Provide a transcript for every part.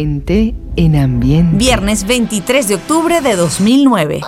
gente en ambiente. Viernes 23 de octubre de 2009.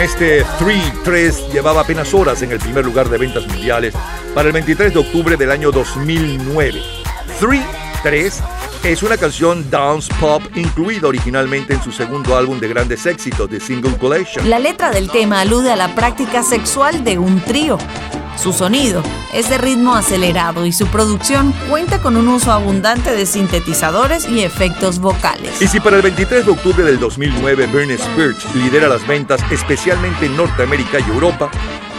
Este 3-3 llevaba apenas horas en el primer lugar de ventas mundiales para el 23 de octubre del año 2009. 3-3 es una canción dance pop incluida originalmente en su segundo álbum de grandes éxitos, The Single Collection. La letra del tema alude a la práctica sexual de un trío. Su sonido es de ritmo acelerado y su producción cuenta con un uso abundante de sintetizadores y efectos vocales. Y si para el 23 de octubre del 2009 Britney Spears lidera las ventas especialmente en Norteamérica y Europa,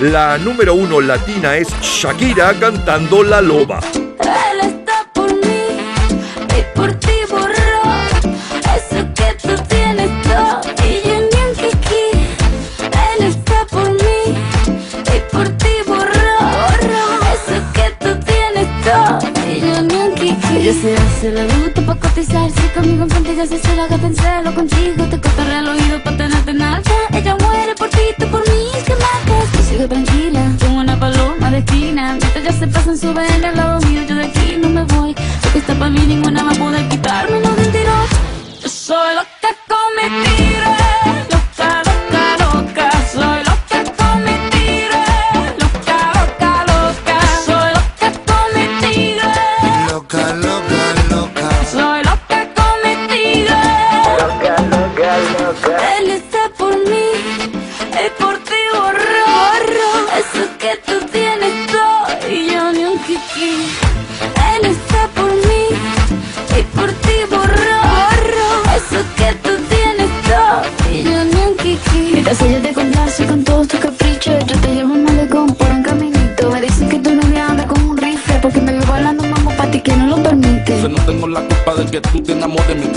la número uno latina es Shakira cantando La Loba. Se hace la bruta pa' cotizarse Conmigo enfrente ella se hace la gata en celo. Contigo te cortaré el oído pa' tenerte en Ella muere por ti, tú por mí, que matas Tú sigue tranquila, como una paloma de esquina. Mientras ya se pasan, suben al lado mío Yo de aquí no me voy. Porque está pa' mí, ninguna va a poder quitarme No mentiroso Yo soy lo que cometí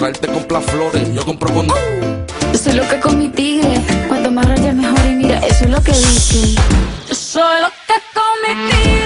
Israel te compra flores, yo compro con... Yo soy loca con mi tigre, cuanto más rayas mejor y mira, eso es lo que dicen. Yo soy loca con mi tigre.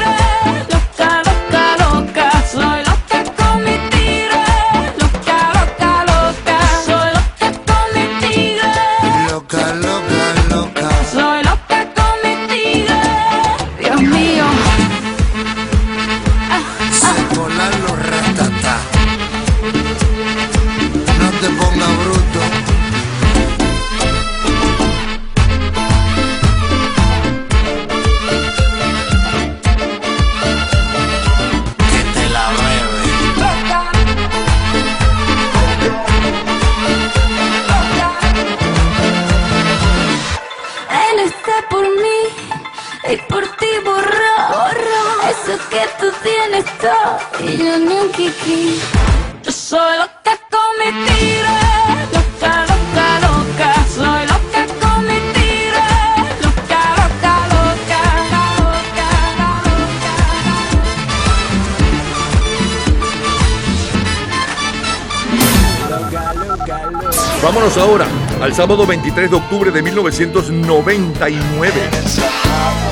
al sábado 23 de octubre de 1999.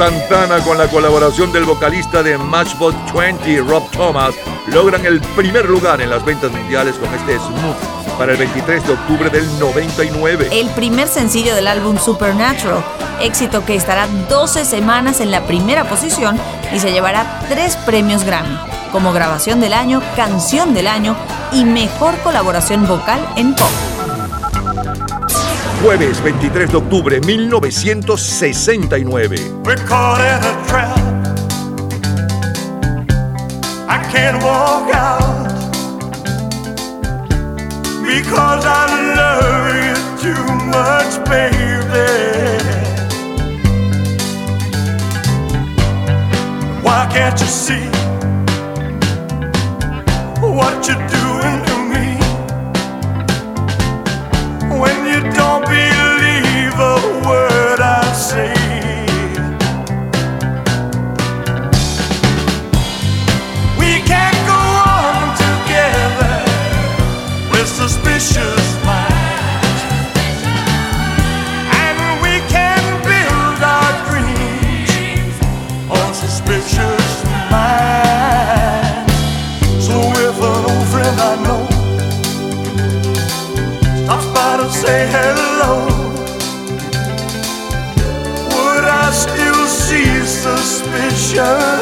Santana con la colaboración del vocalista de Matchbox 20, Rob Thomas, logran el primer lugar en las ventas mundiales con este Smooth para el 23 de octubre del 99. El primer sencillo del álbum Supernatural, éxito que estará 12 semanas en la primera posición y se llevará tres premios Grammy, como grabación del año, canción del año y mejor colaboración vocal en pop. Jueves 23 de octubre 1969. because I love you too much, baby. Why can't you see what you're doing? ocean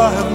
by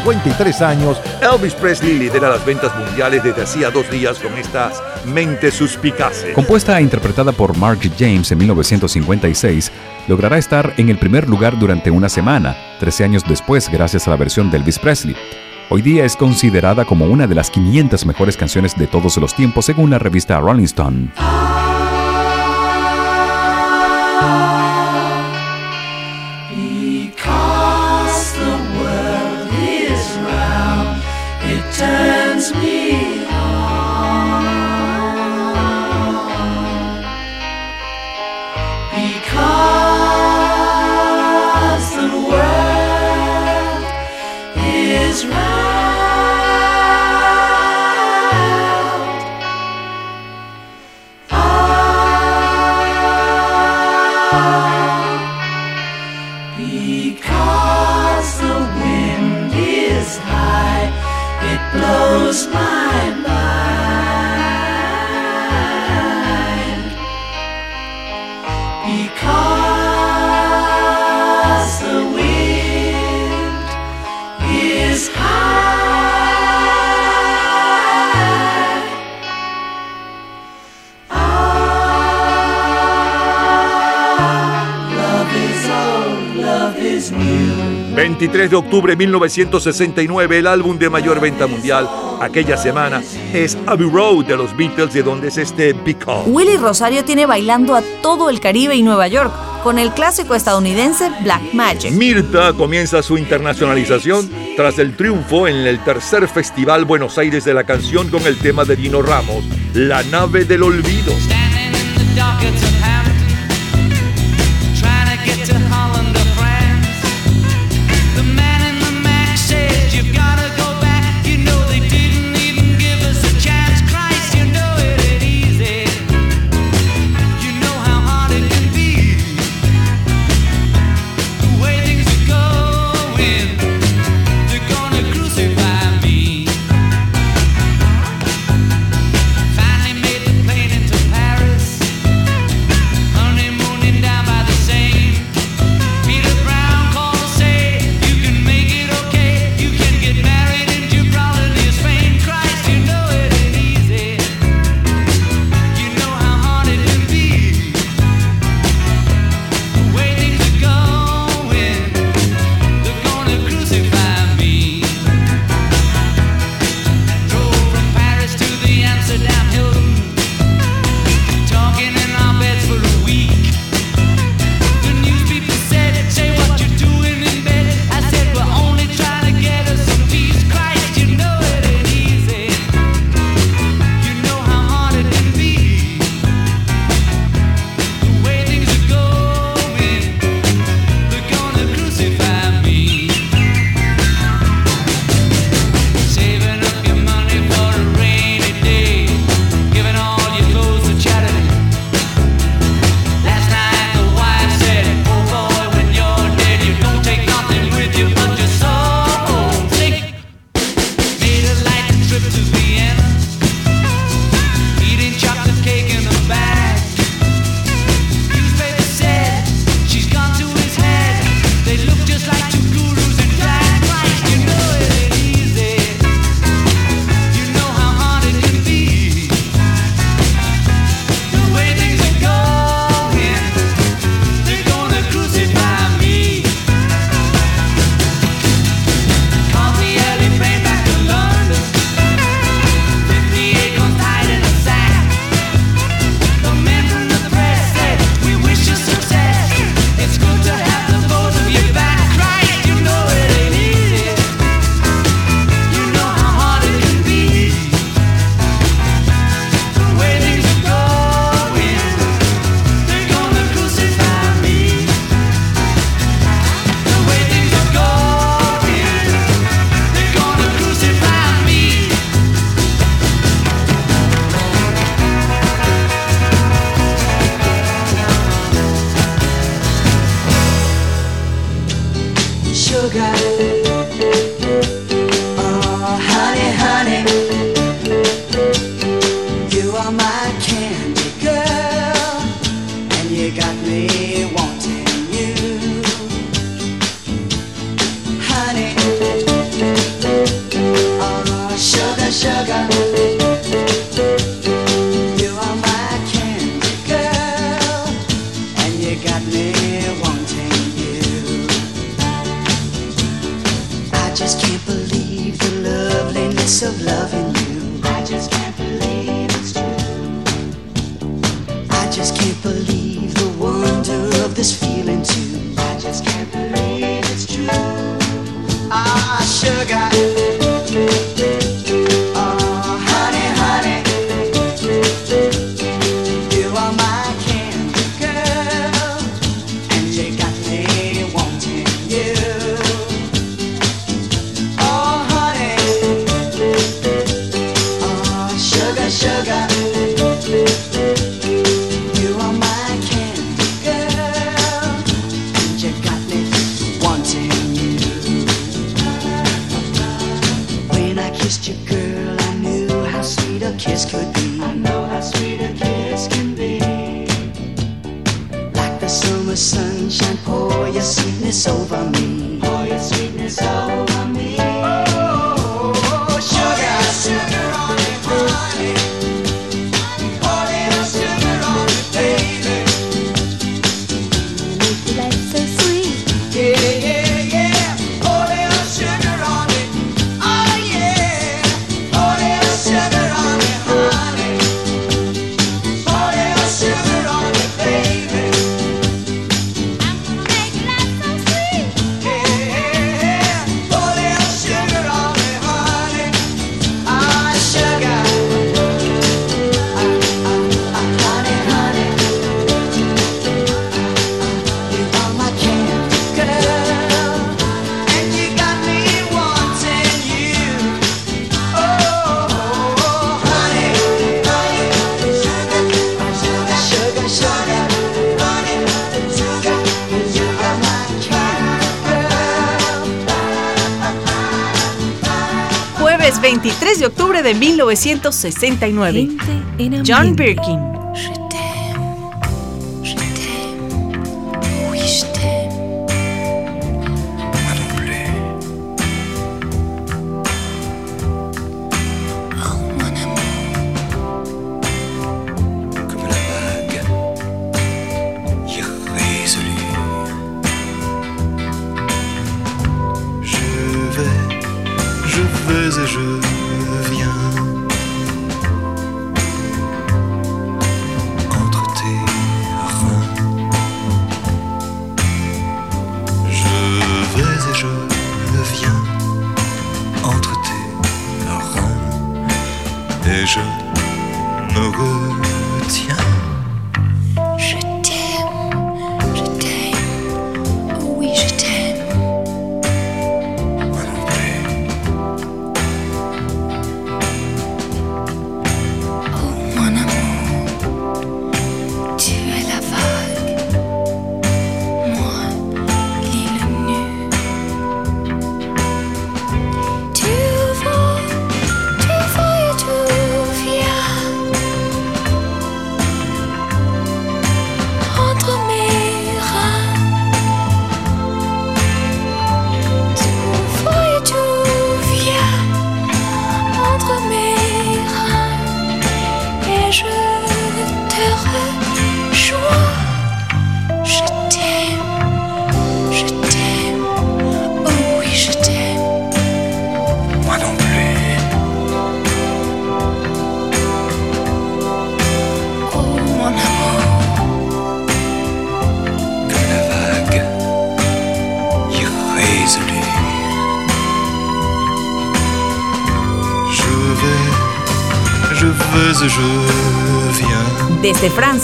53 años, Elvis Presley lidera las ventas mundiales desde hacía dos días con estas mentes suspicaces. Compuesta e interpretada por Mark James en 1956, logrará estar en el primer lugar durante una semana, 13 años después gracias a la versión de Elvis Presley. Hoy día es considerada como una de las 500 mejores canciones de todos los tiempos según la revista Rolling Stone. 23 de octubre de 1969, el álbum de mayor venta mundial aquella semana es Abbey Road de los Beatles, de donde es este Because. Willy Rosario tiene bailando a todo el Caribe y Nueva York con el clásico estadounidense Black Magic. Mirta comienza su internacionalización tras el triunfo en el tercer Festival Buenos Aires de la canción con el tema de Dino Ramos, La nave del olvido. 1969. John Birkin.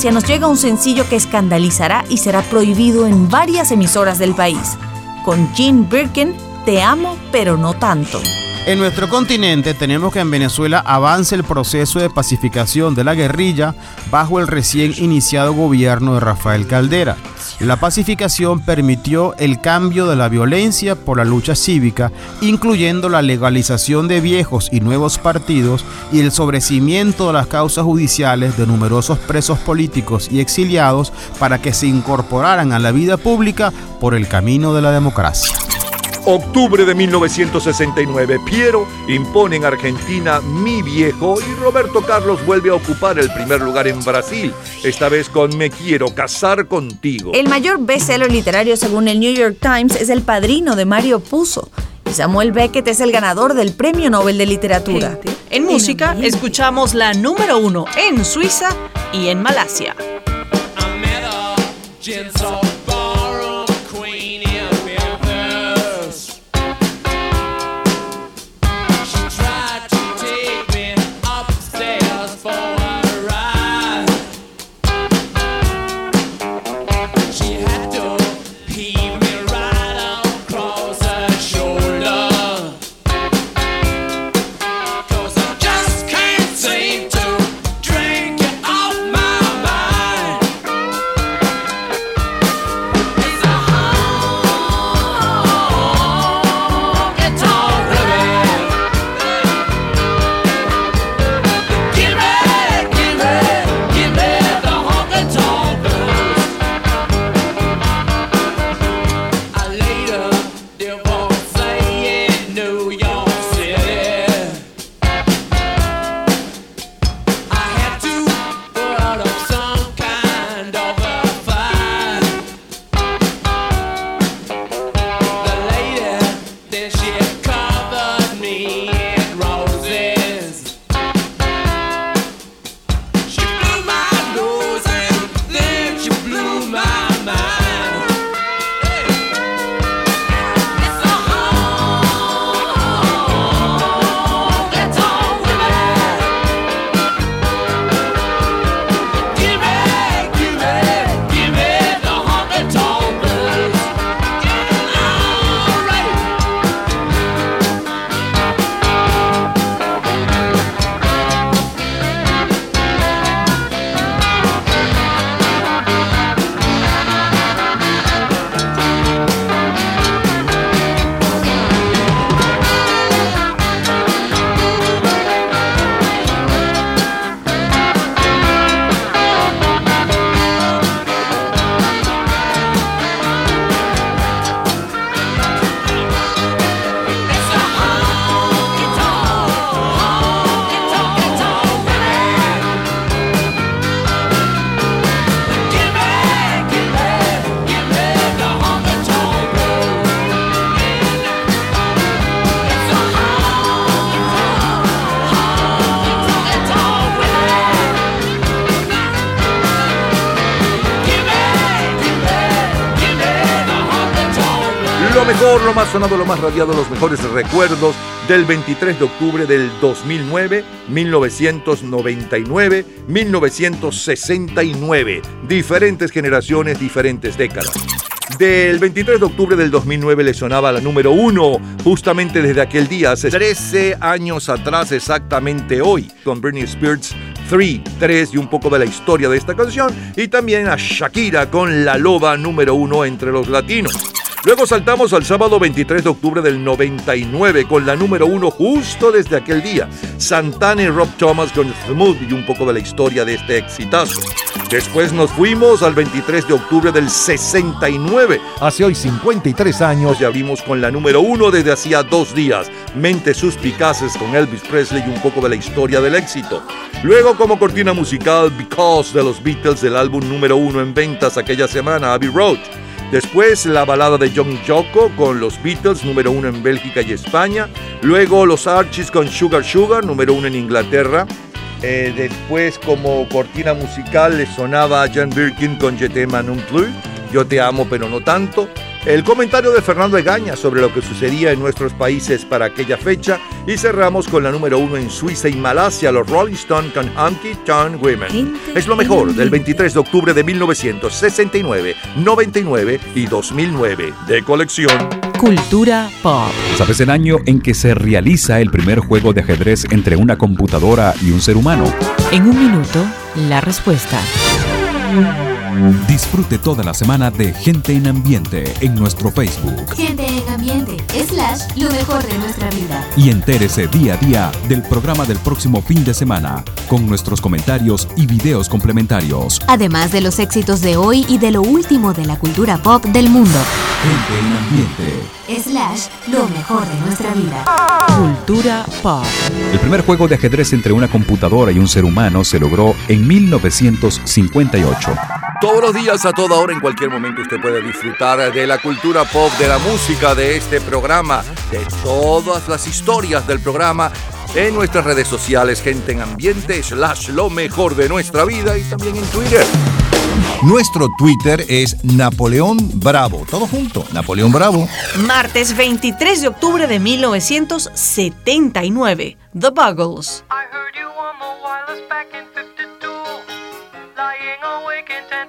Francia nos llega un sencillo que escandalizará y será prohibido en varias emisoras del país. Con Jean Birkin, Te amo, pero no tanto. En nuestro continente tenemos que en Venezuela avance el proceso de pacificación de la guerrilla bajo el recién iniciado gobierno de Rafael Caldera. La pacificación permitió el cambio de la violencia por la lucha cívica, incluyendo la legalización de viejos y nuevos partidos y el sobrecimiento de las causas judiciales de numerosos presos políticos y exiliados para que se incorporaran a la vida pública por el camino de la democracia. Octubre de 1969, Piero impone en Argentina Mi Viejo y Roberto Carlos vuelve a ocupar el primer lugar en Brasil, esta vez con Me Quiero Casar Contigo. El mayor bestseller literario según el New York Times es El Padrino de Mario Puzo. Samuel Beckett es el ganador del Premio Nobel de Literatura. En música escuchamos la número uno en Suiza y en Malasia. Sonado, lo más radiado, los mejores recuerdos del 23 de octubre del 2009, 1999, 1969. Diferentes generaciones, diferentes décadas. Del 23 de octubre del 2009 le sonaba la número uno, justamente desde aquel día, hace 13 años atrás, exactamente hoy, con Britney Spears 3, 3 y un poco de la historia de esta canción, y también a Shakira con La Loba número uno entre los latinos. Luego saltamos al sábado 23 de octubre del 99 con la número uno justo desde aquel día. Santana y Rob Thomas con Smooth y un poco de la historia de este exitazo. Después nos fuimos al 23 de octubre del 69. Hace hoy 53 años ya vimos con la número uno desde hacía dos días. Mentes suspicaces con Elvis Presley y un poco de la historia del éxito. Luego como cortina musical Because de los Beatles del álbum número uno en ventas aquella semana, Abbey Road. Después la balada de John Yoko con los Beatles, número uno en Bélgica y España. Luego los Archies con Sugar Sugar, número uno en Inglaterra. Eh, después como cortina musical le sonaba Jan Birkin con Je t'aime non plus, Yo te amo pero no tanto. El comentario de Fernando Egaña sobre lo que sucedía en nuestros países para aquella fecha y cerramos con la número uno en Suiza y Malasia, los Rolling Stones con Hunky Town Women. Es lo mejor del 23 de octubre de 1969, 99 y 2009 de colección. Cultura pop. ¿Sabes el año en que se realiza el primer juego de ajedrez entre una computadora y un ser humano? En un minuto, la respuesta. Disfrute toda la semana de Gente en Ambiente en nuestro Facebook Gente en ambiente, slash, lo mejor de nuestra vida. y entérese día a día del programa del próximo fin de semana con nuestros comentarios y videos complementarios. Además de los éxitos de hoy y de lo último de la cultura pop del mundo. Gente en Ambiente. Slash, lo mejor de nuestra vida. Cultura pop. El primer juego de ajedrez entre una computadora y un ser humano se logró en 1958. Todos los días, a toda hora, en cualquier momento, usted puede disfrutar de la cultura pop, de la música, de este programa, de todas las historias del programa en nuestras redes sociales, gente en ambiente, slash lo mejor de nuestra vida y también en Twitter. Nuestro Twitter es Napoleón Bravo. Todo junto, Napoleón Bravo. Martes 23 de octubre de 1979. The Buggles. Lying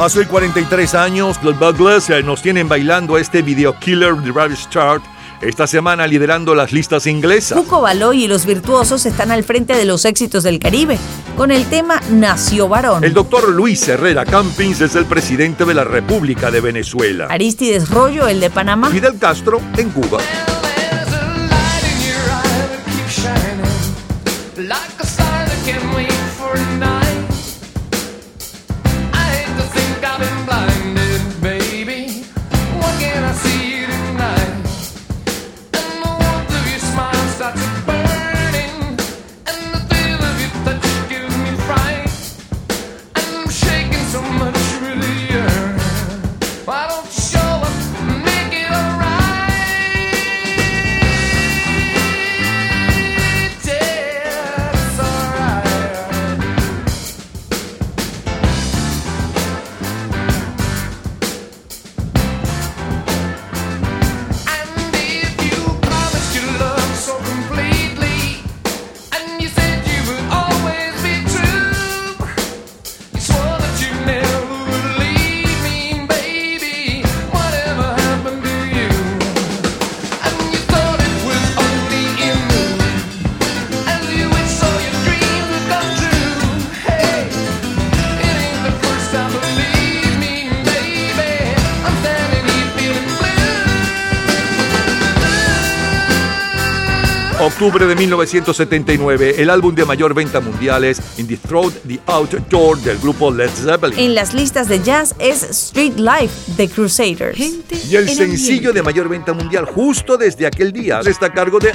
Hace 43 años, los Buggles eh, nos tienen bailando este video killer de Ravish Chart. Esta semana liderando las listas inglesas. Cuco Baloy y los virtuosos están al frente de los éxitos del Caribe con el tema Nació varón. El doctor Luis Herrera Campins es el presidente de la República de Venezuela. Aristides Rollo, el de Panamá. Fidel Castro en Cuba. octubre de 1979, el álbum de mayor venta mundial es In the Throat, The Outdoor del grupo Led Zeppelin. En las listas de jazz es Street Life de Crusaders. Y el sencillo de mayor venta mundial justo desde aquel día está a cargo de...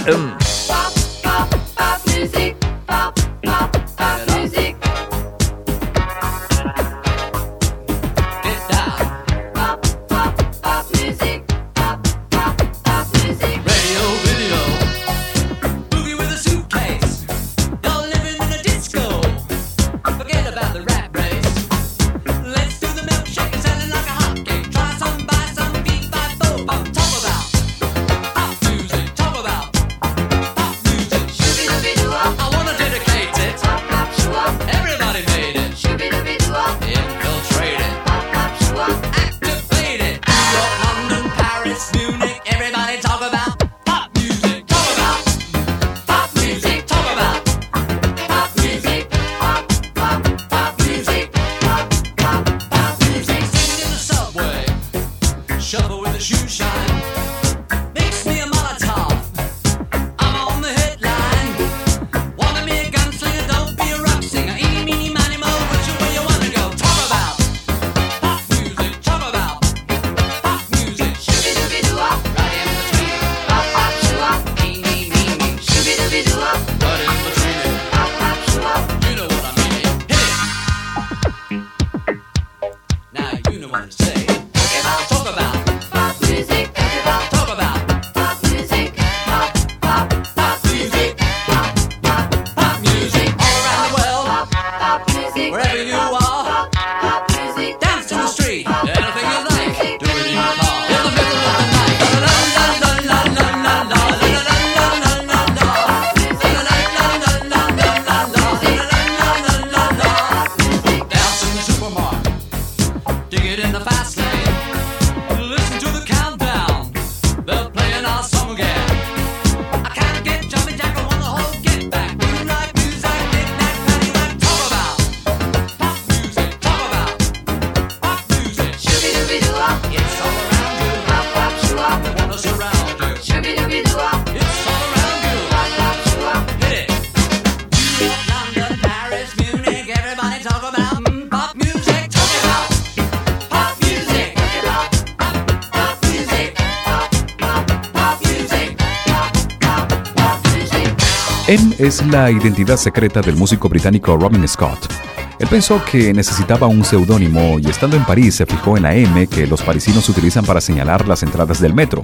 M es la identidad secreta del músico británico Robin Scott. Él pensó que necesitaba un seudónimo y estando en París se fijó en la M que los parisinos utilizan para señalar las entradas del metro.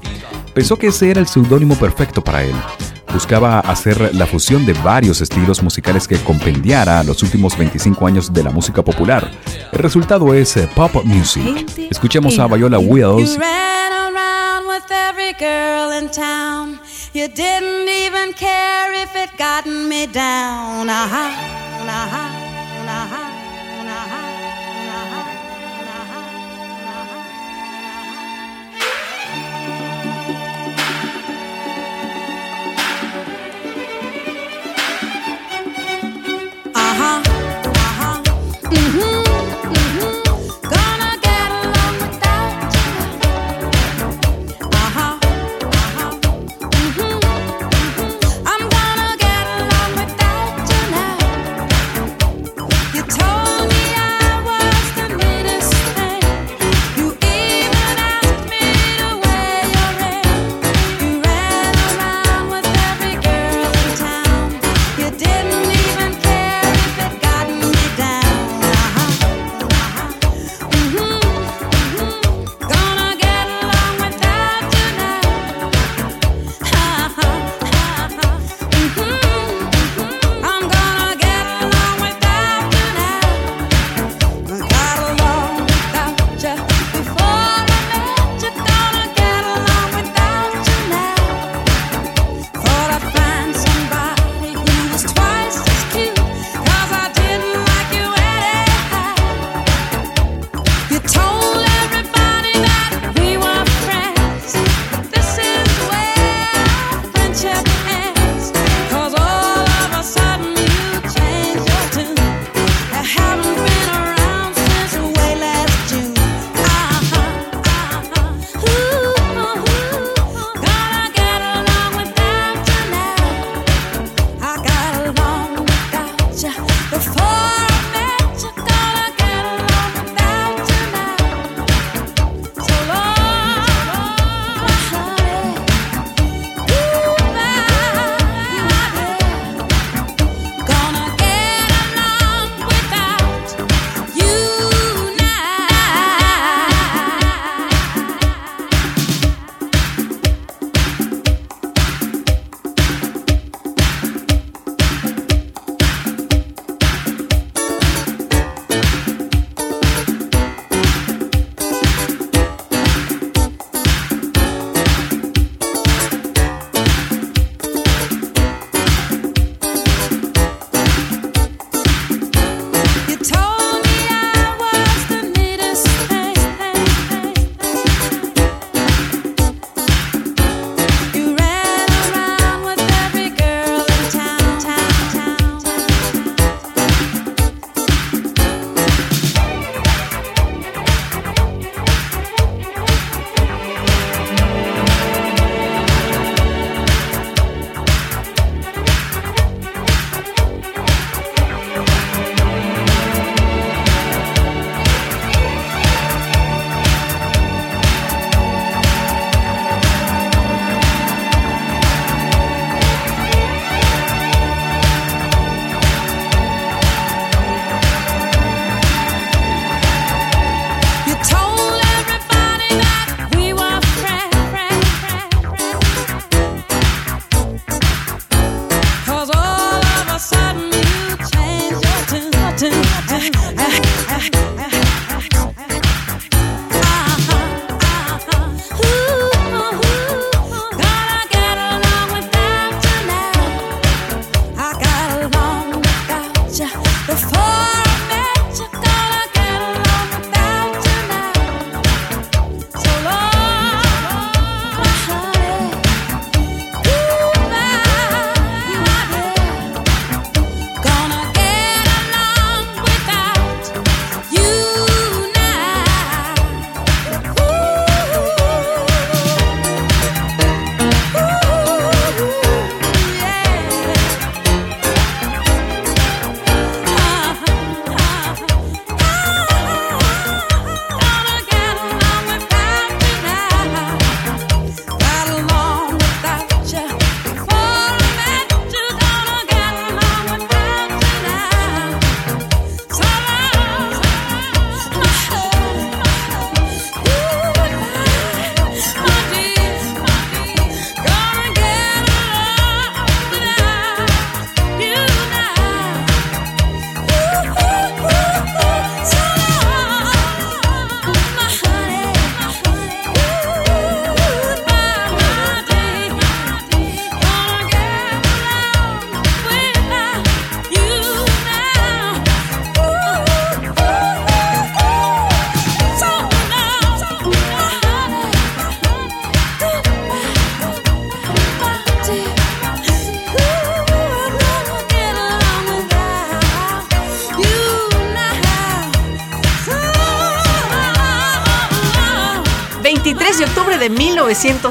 Pensó que ese era el seudónimo perfecto para él. Buscaba hacer la fusión de varios estilos musicales que compendiara los últimos 25 años de la música popular. El resultado es eh, pop music. Escuchemos a Viola Wills. You didn't even care if it gotten me down. Aha, aha. Uh-huh. uh-huh, uh-huh, uh-huh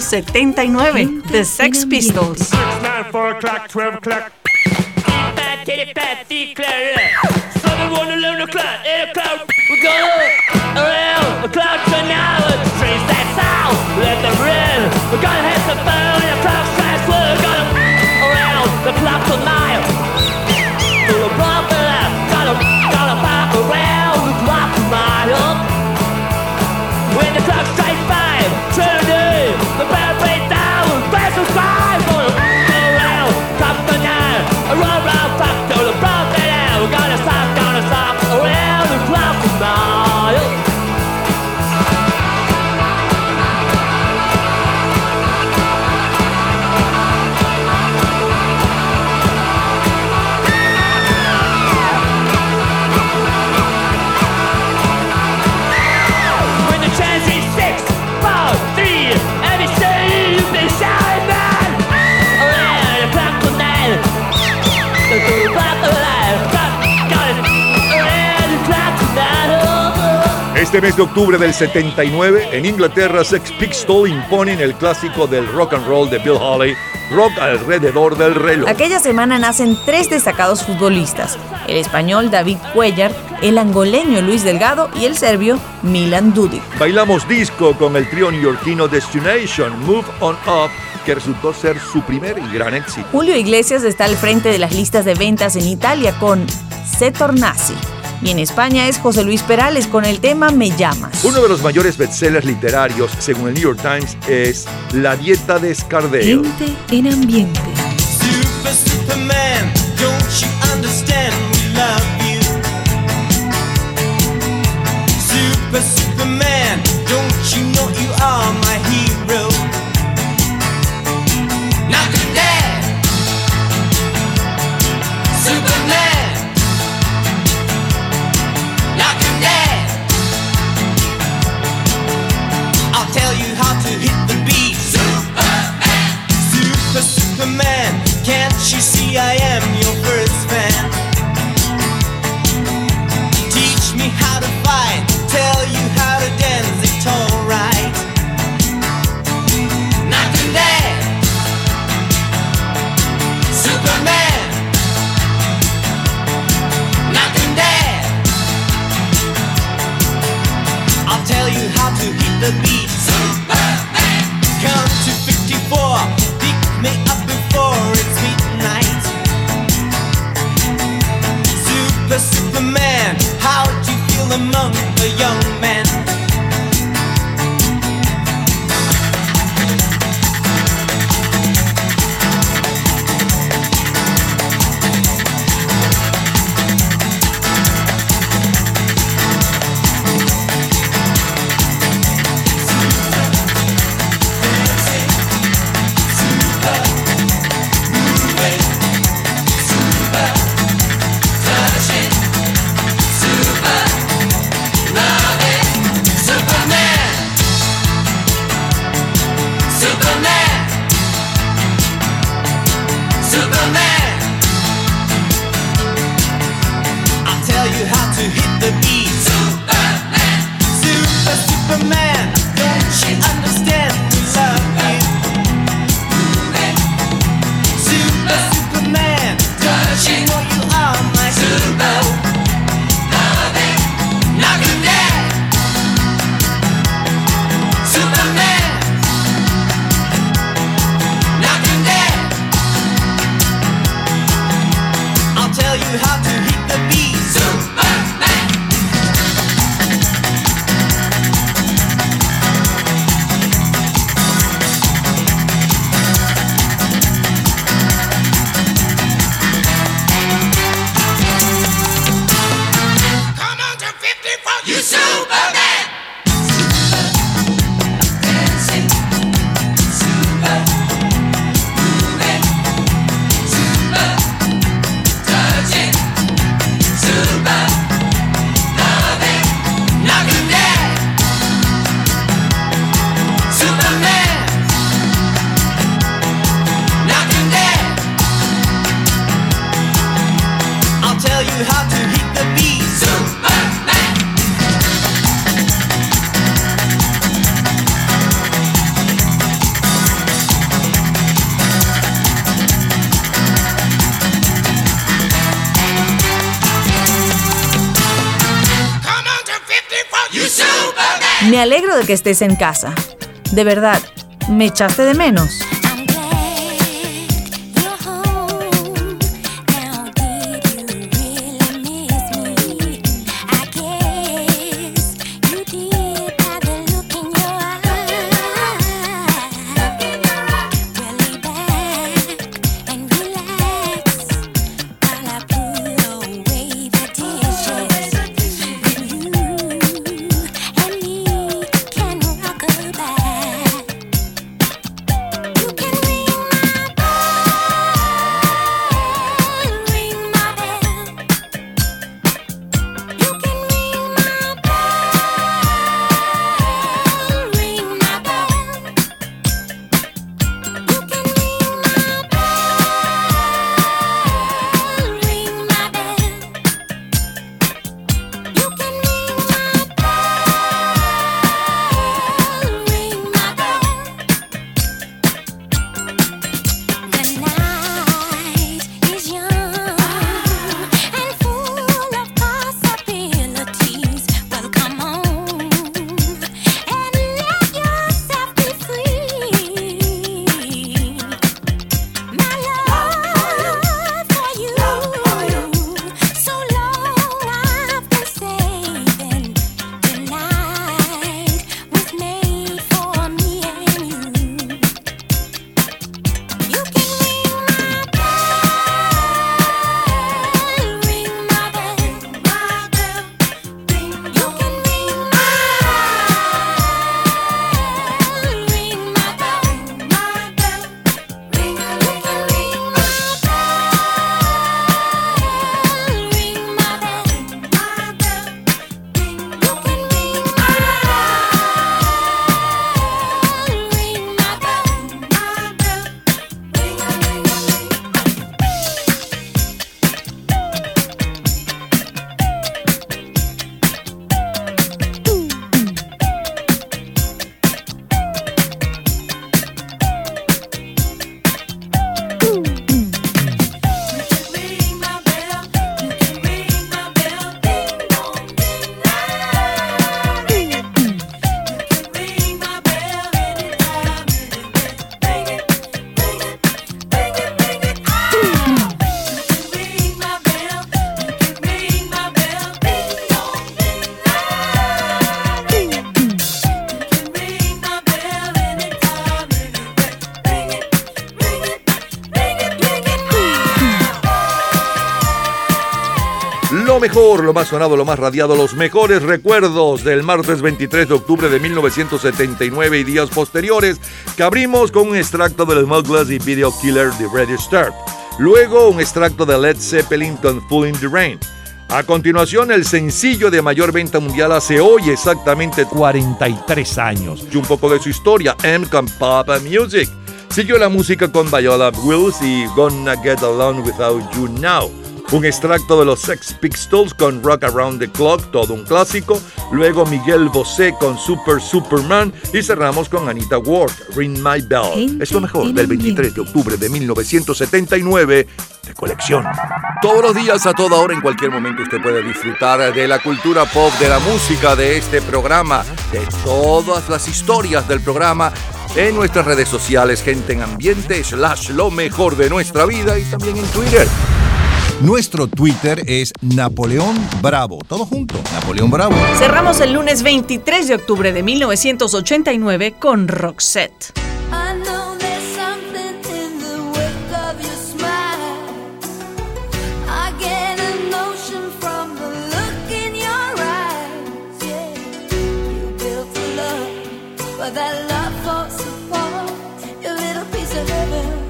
1979, The Sex Pistols. 9, 4 o'clock, 12 o'clock. Fat, titty, fat, deep, clear, yeah. 7, 1, 11 o'clock, 8 o'clock. We're going around sound. Let. We're gonna have some fun. Este mes de octubre del 79, en Inglaterra, Sex Pistols imponen el clásico del rock and roll de Bill Haley, Rock alrededor del reloj. Aquella semana nacen tres destacados futbolistas, el español David Cuellar, el angoleño Luis Delgado y el serbio Milan Dudic. Bailamos disco con el trío neoyorquino Destination, Move On Up, que resultó ser su primer y gran éxito. Julio Iglesias está al frente de las listas de ventas en Italia con Se Tornasi. Y en España es José Luis Perales con el tema Me llamas. Uno de los mayores bestsellers literarios, según el New York Times, es La dieta de Scardale. Gente en ambiente. Super, Superman, don't you understand? We love you. Super, Superman, don't you know you are my I am que estés en casa. De verdad, ¿me echaste de menos? Lo más sonado, lo más radiado, los mejores recuerdos del martes 23 de octubre de 1979 y días posteriores, que abrimos con un extracto de los Muggles y Video Killer de Red Star. Luego un extracto de Led Zeppelin con Full in the Rain. A continuación, el sencillo de mayor venta mundial hace hoy exactamente 43 años. Y un poco de su historia, M con Papa Music. Siguió la música con Viola Wills y Gonna Get Along Without You Now. Un extracto de los Sex Pistols con Rock Around the Clock, todo un clásico. Luego Miguel Bosé con Super Superman. Y cerramos con Anita Ward, Ring My Bell. Es lo mejor del 23 de octubre de 1979 de colección. Todos los días, a toda hora, en cualquier momento, usted puede disfrutar de la cultura pop, de la música, de este programa, de todas las historias del programa en nuestras redes sociales, gente en ambiente, slash lo mejor de nuestra vida y también en Twitter. Nuestro Twitter es Napoleón Bravo. Todo junto, Napoleón Bravo. Cerramos el lunes 23 de octubre de 1989 con Roxette. Of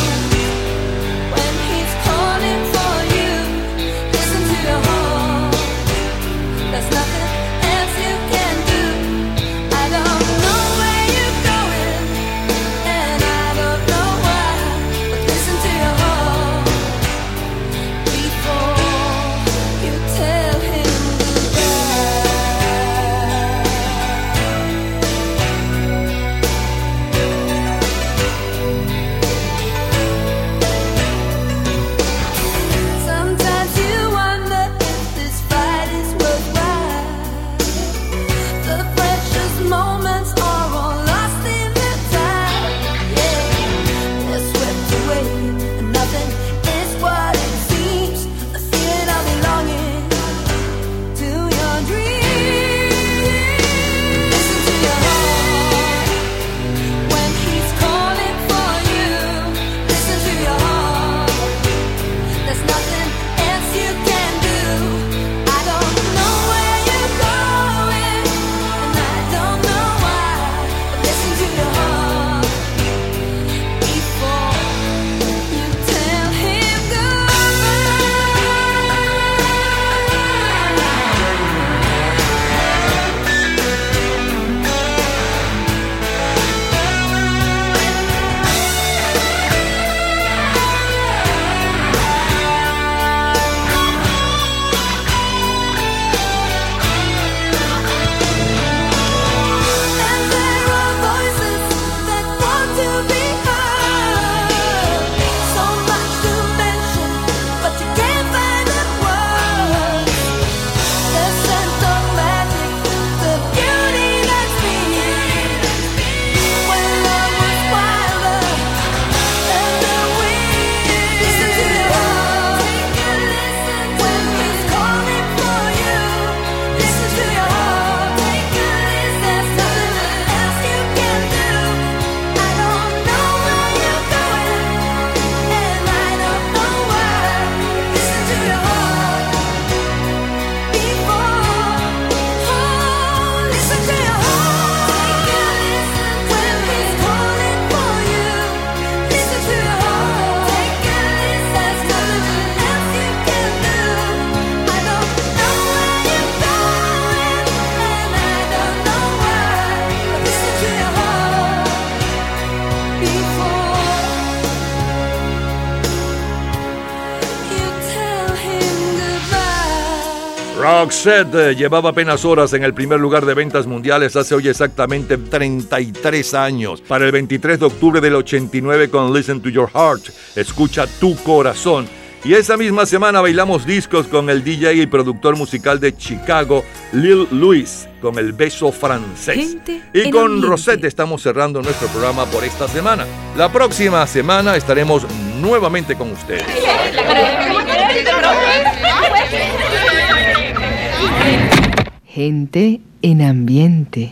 Roxette eh, llevaba apenas horas en el primer lugar de ventas mundiales hace hoy exactamente 33 años. Para el 23 de octubre del 89 con Listen to Your Heart, escucha tu corazón. Y esa misma semana bailamos discos con el DJ y productor musical de Chicago, Lil Louis, con el beso francés. Gente Y con ambiente. Rosette estamos cerrando nuestro programa por esta semana. La próxima semana estaremos nuevamente con ustedes. Gente en ambiente.